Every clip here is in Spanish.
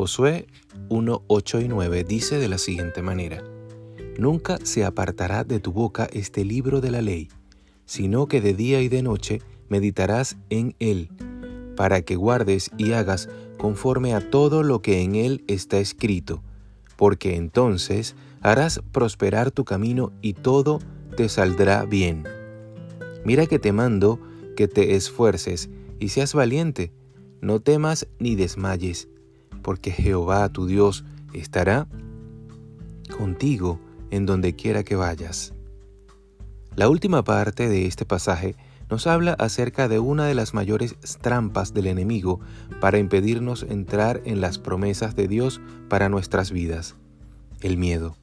Josué 1, 8 y 9 dice de la siguiente manera, Nunca se apartará de tu boca este libro de la ley, sino que de día y de noche meditarás en él, para que guardes y hagas conforme a todo lo que en él está escrito, porque entonces harás prosperar tu camino y todo te saldrá bien. Mira que te mando que te esfuerces y seas valiente, no temas ni desmayes, porque Jehová tu Dios estará contigo en donde quiera que vayas. La última parte de este pasaje nos habla acerca de una de las mayores trampas del enemigo para impedirnos entrar en las promesas de Dios para nuestras vidas, el miedo.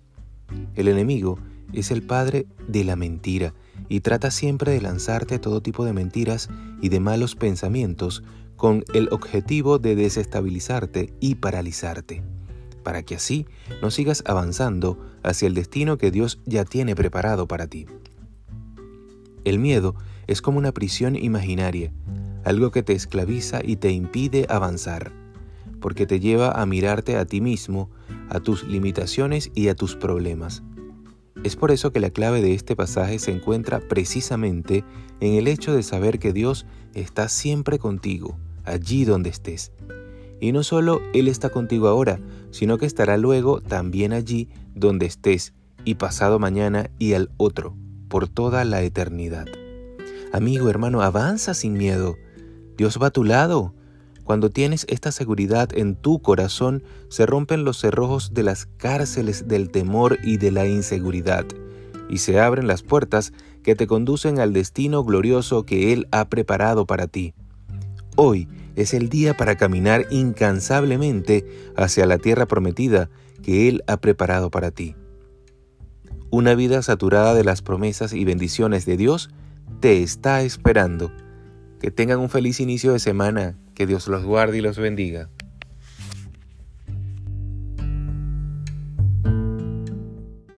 El enemigo es el padre de la mentira y trata siempre de lanzarte todo tipo de mentiras y de malos pensamientos con el objetivo de desestabilizarte y paralizarte, para que así no sigas avanzando hacia el destino que Dios ya tiene preparado para ti. El miedo es como una prisión imaginaria, algo que te esclaviza y te impide avanzar, porque te lleva a mirarte a ti mismo, a tus limitaciones y a tus problemas. Es por eso que la clave de este pasaje se encuentra precisamente en el hecho de saber que Dios está siempre contigo, allí donde estés. Y no solo Él está contigo ahora, sino que estará luego también allí donde estés y pasado mañana y al otro, por toda la eternidad. Amigo, hermano, avanza sin miedo. Dios va a tu lado. Cuando tienes esta seguridad en tu corazón, se rompen los cerrojos de las cárceles del temor y de la inseguridad, y se abren las puertas que te conducen al destino glorioso que Él ha preparado para ti. Hoy es el día para caminar incansablemente hacia la tierra prometida que Él ha preparado para ti. Una vida saturada de las promesas y bendiciones de Dios te está esperando. Que tengan un feliz inicio de semana, que Dios los guarde y los bendiga.